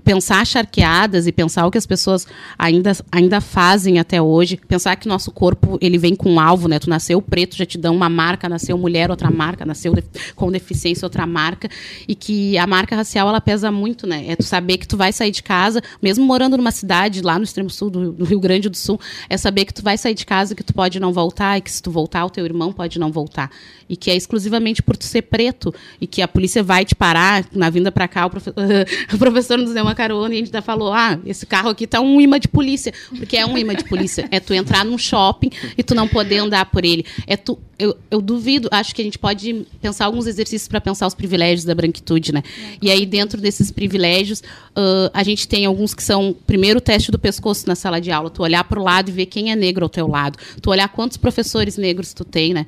pensar charqueadas e pensar o que as pessoas ainda, ainda fazem até hoje, pensar que nosso corpo ele vem com um alvo, né? Tu nasceu preto, já te dão uma marca, nasceu mulher, outra marca, nasceu com deficiência, outra marca, e que a marca racial ela pesa muito, né? É tu saber que tu vai sair de casa, mesmo morando numa cidade lá no extremo sul do, do Rio Grande do Sul, é saber que tu vai sair de casa, que tu pode não voltar, e que se tu voltar, o teu irmão pode não voltar. E que é exclusivamente por tu ser preto, e que a polícia vai te parar na vinda pra cá, o, profe- o professor nos deu uma carona e a gente ainda falou: ah, esse carro aqui tá um imã de polícia. Porque é um imã de polícia. É tu entrar num shopping e tu não poder andar por ele. É tu. Eu, eu duvido, acho que a gente pode pensar alguns exercícios para pensar os privilégios da branquitude, né? E aí, dentro desses privilégios, ãh, a gente tem alguns que são, primeiro, o teste do pescoço na sala de aula. Tu olhar para o lado e ver quem é negro ao teu lado. Tu olhar quantos professores negros tu tem, né?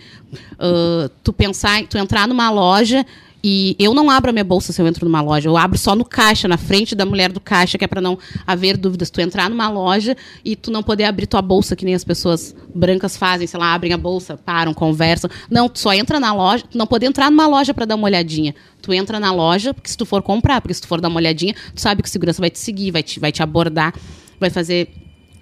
Ãh, tu pensar, tu entrar numa loja e eu não abro a minha bolsa se eu entro numa loja. Eu abro só no caixa, na frente da mulher do caixa, que é para não haver dúvidas. Tu entrar numa loja e tu não poder abrir tua bolsa, que nem as pessoas brancas fazem, sei lá, abrem a bolsa, param, conversam. Não, tu só entra na loja, tu não pode entrar numa loja para dar uma olhadinha. Tu entra na loja, porque se tu for comprar, porque se tu for dar uma olhadinha, tu sabe que o segurança vai te seguir, vai te, vai te abordar, vai fazer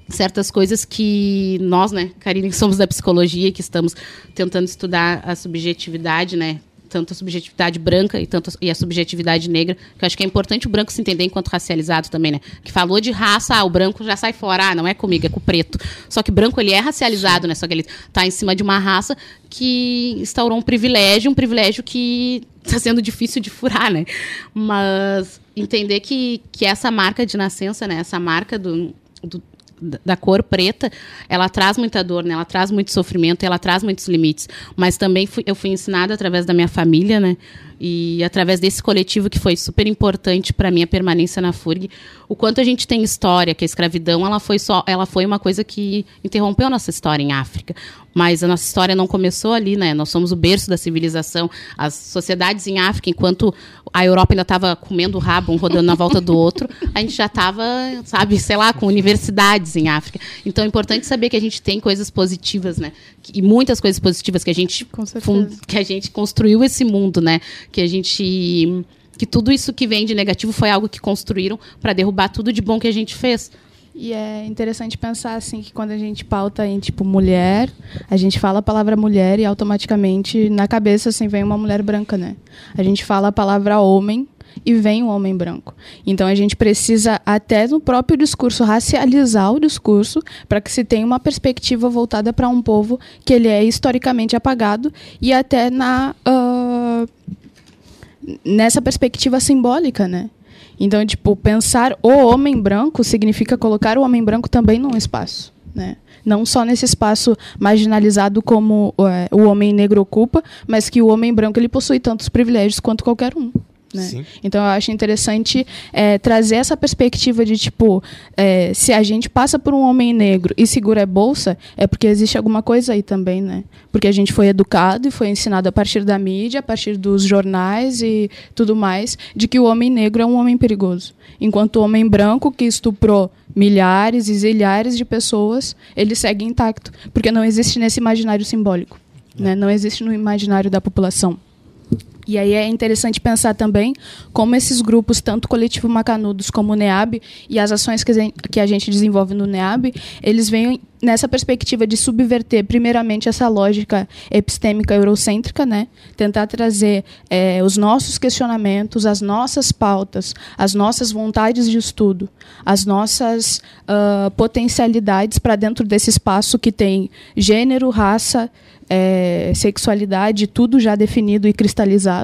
certas coisas que nós, né, Karine, que somos da psicologia, que estamos tentando estudar a subjetividade, né, tanto a subjetividade branca e tanto a, e a subjetividade negra, que eu acho que é importante o branco se entender enquanto racializado também, né? Que falou de raça, ah, o branco já sai fora, ah, não é comigo, é com o preto. Só que branco ele é racializado, né? Só que ele está em cima de uma raça que instaurou um privilégio, um privilégio que está sendo difícil de furar, né? Mas entender que, que essa marca de nascença, né? Essa marca do, do da- cor preta, ela traz muita dor, né? Ela traz muito sofrimento, ela traz muitos limites. Mas também fui- eu fui ensinada através da minha família, né? E através desse coletivo que foi super importante para minha permanência na FURG, o quanto a gente tem história, que a escravidão ela foi só, ela foi uma coisa que interrompeu a nossa história em África. Mas a nossa história não começou ali, né? Nós somos o berço da civilização. As sociedades em África, enquanto a Europa ainda estava comendo o rabo, um rodando na volta do outro, a gente já estava, sabe, sei lá, com universidades em África. Então é importante saber que a gente tem coisas positivas, né? E muitas coisas positivas que a gente que a gente construiu esse mundo, né? Que a gente que tudo isso que vem de negativo foi algo que construíram para derrubar tudo de bom que a gente fez. E é interessante pensar assim que quando a gente pauta em tipo mulher, a gente fala a palavra mulher e automaticamente na cabeça assim vem uma mulher branca, né? A gente fala a palavra homem e vem um homem branco. Então a gente precisa até no próprio discurso racializar o discurso para que se tenha uma perspectiva voltada para um povo que ele é historicamente apagado e até na ah, nessa perspectiva simbólica, né? Então, tipo, pensar o homem branco significa colocar o homem branco também num espaço, né? Não só nesse espaço marginalizado como é, o homem negro ocupa, mas que o homem branco ele possui tantos privilégios quanto qualquer um. Né? Sim. Então eu acho interessante é, trazer essa perspectiva de tipo, é, se a gente passa por um homem negro e segura a bolsa, é porque existe alguma coisa aí também, né? Porque a gente foi educado e foi ensinado a partir da mídia, a partir dos jornais e tudo mais, de que o homem negro é um homem perigoso. Enquanto o homem branco que estuprou milhares e zilhares de pessoas, ele segue intacto, porque não existe nesse imaginário simbólico, né? Não existe no imaginário da população. E aí é interessante pensar também como esses grupos, tanto o Coletivo Macanudos como o NEAB, e as ações que a gente- desenvolve no NEAB, eles vêm nessa perspectiva de subverter, primeiramente, essa lógica epistêmica eurocêntrica, né? tentar trazer eh, os nossos questionamentos, as nossas pautas, as nossas vontades de estudo, as nossas ah, potencialidades para dentro desse espaço que tem gênero, raça, é, sexualidade, tudo já definido e cristalizado.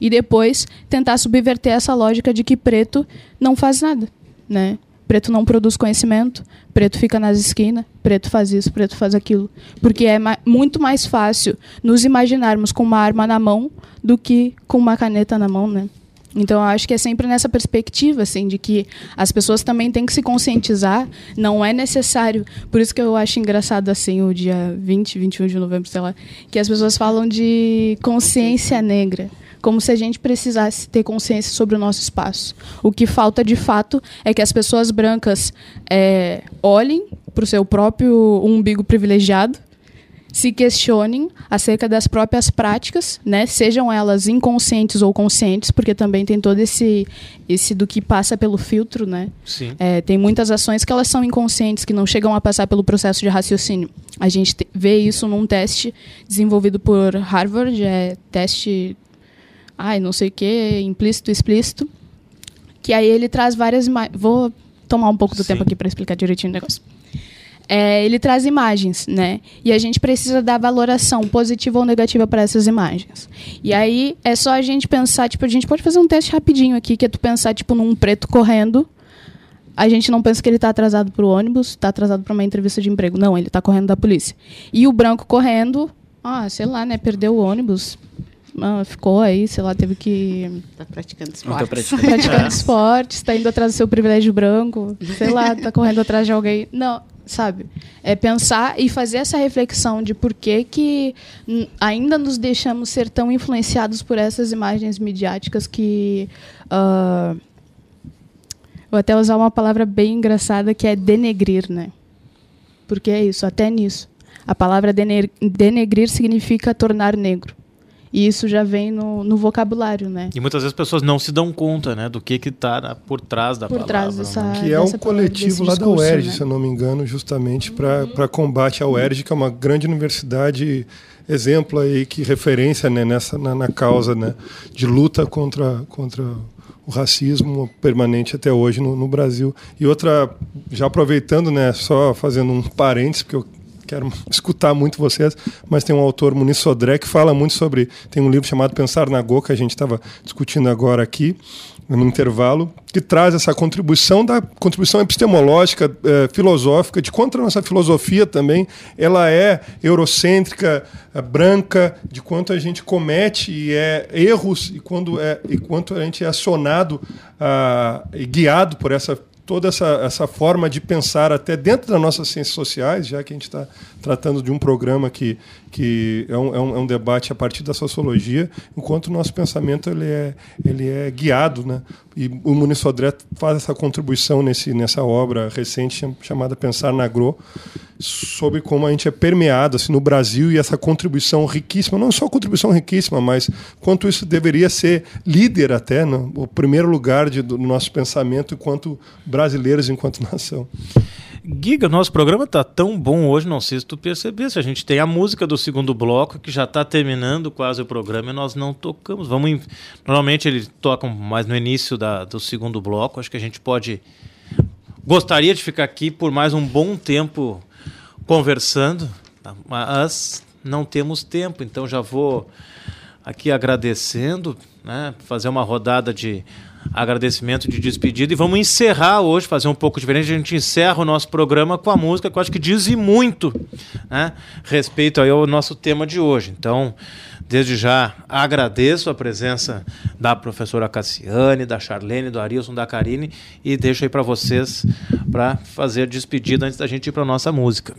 E depois tentar subverter essa lógica de que preto não faz nada, né? preto não produz conhecimento, preto fica nas esquinas, preto faz isso, preto faz aquilo. Porque é ma muito mais fácil nos imaginarmos com uma arma na mão do que com uma caneta na mão, né? Então, eu acho que é sempre nessa perspectiva, assim, de que as pessoas também têm que se conscientizar, não é necessário. Por isso que eu acho engraçado, assim, o dia 20, 21 de novembro, sei lá, que as pessoas falam de consciência negra como se a gente precisasse ter consciência sobre o nosso espaço. O que falta de fato é que as pessoas brancas é, olhem para o seu próprio umbigo privilegiado, se questionem acerca das próprias práticas, né? sejam elas inconscientes ou conscientes, porque também tem todo esse, esse do que passa pelo filtro. Né? Sim. É, tem muitas ações que elas são inconscientes, que não chegam a passar pelo processo de raciocínio. A gente te- vê isso num teste desenvolvido por Harvard, é teste ai, não sei o que, implícito, explícito. Que aí ele traz várias. Vou tomar um pouco do Sim. tempo aqui para explicar direitinho o negócio. É, ele traz imagens, né? E a gente precisa dar valoração positiva ou negativa para essas imagens. E aí é só a gente pensar, tipo, a gente pode fazer um teste rapidinho aqui, que é tu pensar, tipo, num preto correndo. A gente não pensa que ele está atrasado para o ônibus, está atrasado para uma entrevista de emprego. Não, ele está correndo da polícia. E o branco correndo, ah, sei lá, né? Perdeu o ônibus. Ah, ficou aí, sei lá, teve que Tá praticando Não esporte. tô praticando. praticando esporte, está indo atrás do seu privilégio branco, sei lá, está correndo atrás de alguém. Não, sabe? É pensar e fazer essa reflexão de por que, que ainda nos deixamos ser tão influenciados por essas imagens midiáticas que. ah, vou até usar uma palavra bem engraçada que é denegrir, né? Porque é isso, até nisso. A palavra dene- denegrir significa tornar negro. E isso já vem no, no vocabulário, né? E muitas vezes as pessoas não se dão conta, né, do que que tá na- por trás da Por palavra. trás né? dessa- Que é dessa palavra, coletivo lá da discurso, UERJ, né? se eu não me engano, justamente para combate à UERJ, que é uma grande universidade exemplo aí, que referência né, nessa, na, na causa né, de luta contra, contra o racismo permanente até hoje no, no Brasil. E outra, já aproveitando, né, só fazendo um parênteses, porque eu quero escutar muito vocês, mas tem um autor, Muniz Sodré, que fala muito sobre. Tem um livro chamado Pensar na Go, que a gente estava discutindo agora aqui, no intervalo, que traz essa contribuição da contribuição epistemológica, eh, filosófica, de quanto a nossa filosofia também ela é eurocêntrica, eh, branca, de quanto a gente comete e é erros e quando é e quanto a gente é acionado ah, e guiado por essa toda essa, essa forma de pensar até dentro das nossas ciências sociais, já que a gente está tratando de um programa que, que é, um, é, um, é um debate a partir da sociologia, enquanto o nosso pensamento ele é, ele é guiado. Né? E o Muniz Sodré faz essa contribuição nesse, nessa obra recente cham- chamada Pensar na Agro, sobre como a gente é permeado assim, no Brasil e essa contribuição riquíssima, não só contribuição riquíssima, mas quanto isso deveria ser líder até, no, o primeiro lugar de, do nosso pensamento enquanto brasileiros, enquanto nação. Giga, nosso programa tá tão bom hoje, não sei se tu percebesse. A gente tem a música do segundo bloco, que já está terminando quase o programa e nós não tocamos. Vamos em- Normalmente eles tocam mais no início da, do segundo bloco. Acho que a gente pode. Gostaria de ficar aqui por mais um bom tempo conversando, tá? mas não temos tempo, então já vou aqui agradecendo, né, fazer uma rodada de agradecimento de despedida e vamos encerrar hoje, fazer um pouco diferente. A gente encerra o nosso programa com a música que eu acho que diz muito né, respeito aí ao nosso tema de hoje. Então, desde já agradeço a presença da professora Cassiane, da Charlene, do Arilson, da Karine e deixo aí para vocês para fazer despedida antes da gente ir para nossa música.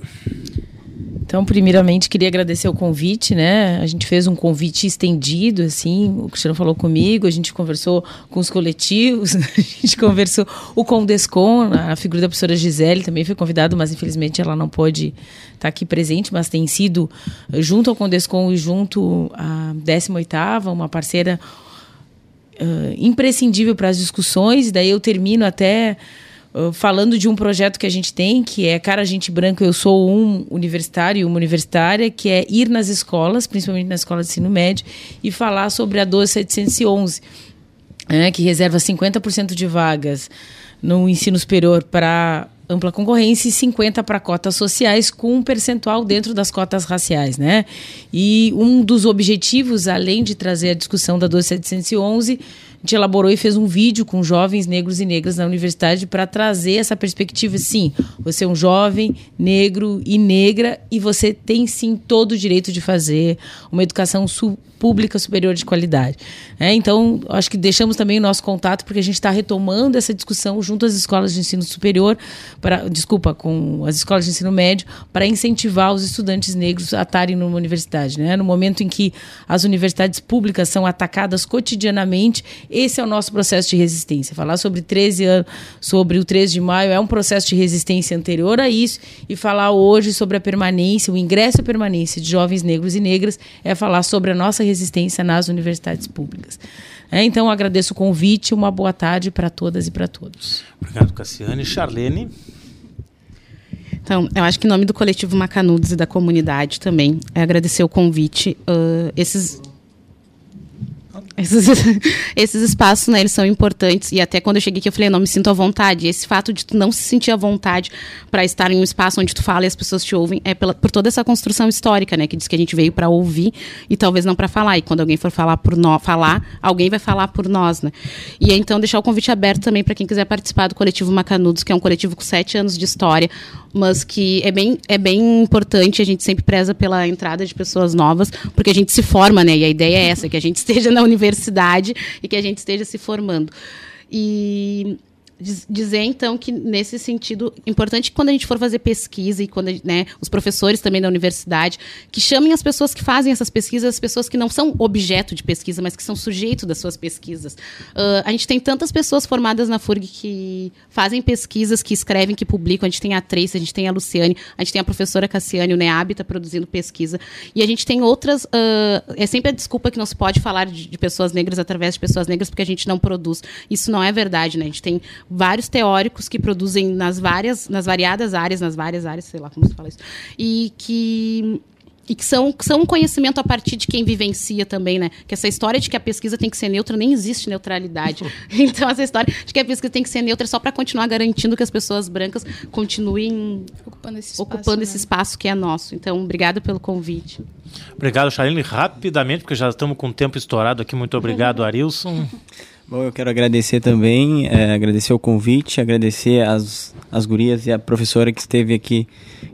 Então, primeiramente, queria agradecer o convite, né? A gente fez um convite estendido, assim, o Cristiano falou comigo, a gente conversou com os coletivos, a gente conversou o Condescom, a figura da professora Gisele também foi convidada, mas infelizmente ela não pôde estar aqui presente, mas tem sido, junto ao Condescom e junto à 18ª, uma parceira uh, imprescindível para as discussões, e daí eu termino até uh, falando de um projeto que a gente tem, que é Cara Gente Branca, eu sou um universitário e uma universitária, que é ir nas escolas, principalmente na escola de ensino médio, e falar sobre a 12711, né, que reserva 50% de vagas no ensino superior para ampla concorrência e 50 para cotas sociais com um percentual dentro das cotas raciais, né? E um dos objetivos, além de trazer a discussão da 12711, gente elaborou e fez um vídeo com jovens negros e negras na universidade para trazer essa perspectiva. Sim, você é um jovem negro e negra e você tem sim todo o direito de fazer uma educação su pública superior de qualidade. É, então, acho que deixamos também o nosso contato, porque a gente está retomando essa discussão junto às escolas de ensino superior, para, desculpa, com as escolas de ensino médio, para incentivar os estudantes negros a estarem numa universidade. Né? No momento em que as universidades públicas são atacadas cotidianamente, esse é o nosso processo de resistência. Falar sobre 13 anos, sobre o 13 de maio é um processo de resistência anterior a isso, e falar hoje sobre a permanência, o ingresso e permanência de jovens negros e negras é falar sobre a nossa resistência nas universidades públicas. É, então, agradeço o convite, uma boa tarde para todas e para todos. Obrigado, Cassiane. Charlene. Então, eu acho que em nome do coletivo Macanudos e da comunidade também, é agradecer o convite. Uh, esses esses, esses espaços, né, eles são importantes. E até quando eu cheguei aqui, eu falei, não me sinto à vontade. Esse fato de tu não se sentir à vontade para estar em um espaço onde tu fala e as pessoas te ouvem, é pela, por toda essa construção histórica, né? Que diz que a gente veio para ouvir e talvez não para falar. E quando alguém for falar por nós, falar, alguém vai falar por nós, né? E então deixar o convite aberto também para quem quiser participar do coletivo Macanudos, que é um coletivo com sete anos de história, mas que é bem, é bem importante, a gente sempre preza pela entrada de pessoas novas, porque a gente se forma, né? E a ideia é essa, que a gente esteja na universidade e que a gente esteja se formando. E dizer então que nesse sentido importante quando a gente for fazer pesquisa e quando né, os professores também da universidade que chamem as pessoas que fazem essas pesquisas as pessoas que não são objeto de pesquisa mas que são sujeito das suas pesquisas. Uh, a gente tem tantas pessoas formadas na FURG que fazem pesquisas que escrevem que publicam. A gente tem a Trace a gente tem a Luciane a gente tem a professora Cassiane o NEAB está produzindo pesquisa. E a gente tem outras uh, é sempre a desculpa que não se pode falar de, de pessoas negras através de pessoas negras porque a gente não produz. Isso não é verdade né? A gente tem vários teóricos que produzem nas várias, nas variadas áreas, nas várias áreas, sei lá como se fala isso, e que e que são, são um conhecimento a partir de quem vivencia também, né? Que essa história de que a pesquisa tem que ser neutra, nem existe neutralidade. Então, essa história de que a pesquisa tem que ser neutra é só para continuar garantindo que as pessoas brancas continuem ocupando esse espaço, ocupando né? esse espaço que é nosso. Então, obrigado pelo convite. Obrigado, Charlene. Rapidamente, porque já estamos com o tempo estourado aqui. Muito obrigado, Arilson. Bom, eu quero agradecer também, é, agradecer o convite, agradecer as, as gurias e a professora que esteve aqui,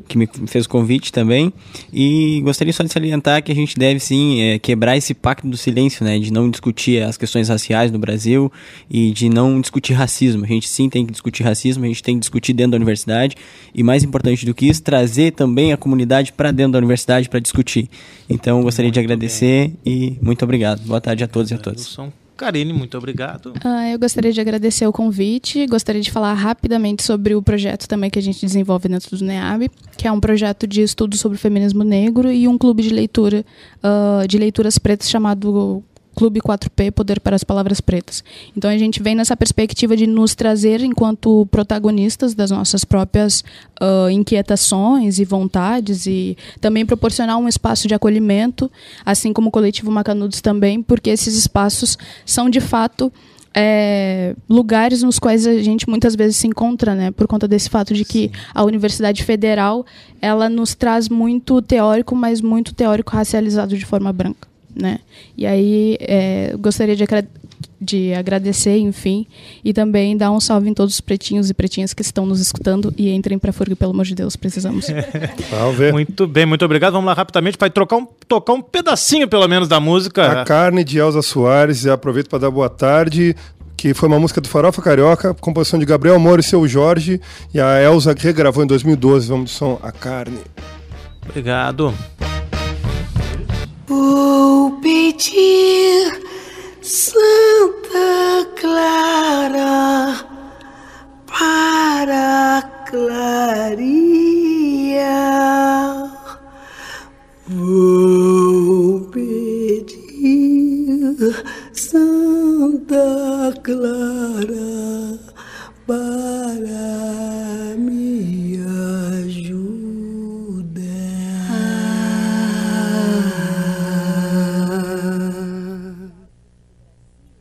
que me fez o convite também. E gostaria só de salientar que a gente deve sim é, quebrar esse pacto do silêncio, né? De não discutir as questões raciais no Brasil e de não discutir racismo. A gente sim tem que discutir racismo, a gente tem que discutir dentro da universidade. E mais importante do que isso, trazer também a comunidade para dentro da universidade para discutir. Então, gostaria de agradecer e muito obrigado. Boa tarde a todos e a todas. Karine, muito obrigado. Ah, eu gostaria de agradecer o convite, gostaria de falar rapidamente sobre o projeto também que a gente desenvolve dentro do NEAB, que é um projeto de estudo sobre o feminismo negro e um clube de leitura uh, de leituras pretas chamado Clube 4P, Poder para as Palavras Pretas. Então a gente vem nessa perspectiva de nos trazer enquanto protagonistas das nossas próprias uh, inquietações e vontades e também proporcionar um espaço de acolhimento, assim como o coletivo Macanudos também, porque esses espaços são de fato é, lugares nos quais a gente muitas vezes se encontra, né, por conta desse fato de que Sim. a Universidade Federal ela nos traz muito teórico, mas muito teórico racializado de forma branca né? E aí é, gostaria de, de agradecer, enfim, e também dar um salve em todos os pretinhos e pretinhas que estão nos escutando e entrem para Furg, pelo amor de Deus, precisamos. muito bem, muito obrigado. Vamos lá rapidamente para trocar um, tocar um pedacinho, pelo menos, da música. A carne de Elza Soares, e aproveito para dar boa tarde que foi uma música do Farofa Carioca, composição de Gabriel Moro e seu Jorge, e a Elza regravou em 2012. Vamos de som A Carne. Obrigado vou pedir, Santa Clara, para Claria. Vou pedir, Santa Clara, para me ajudar.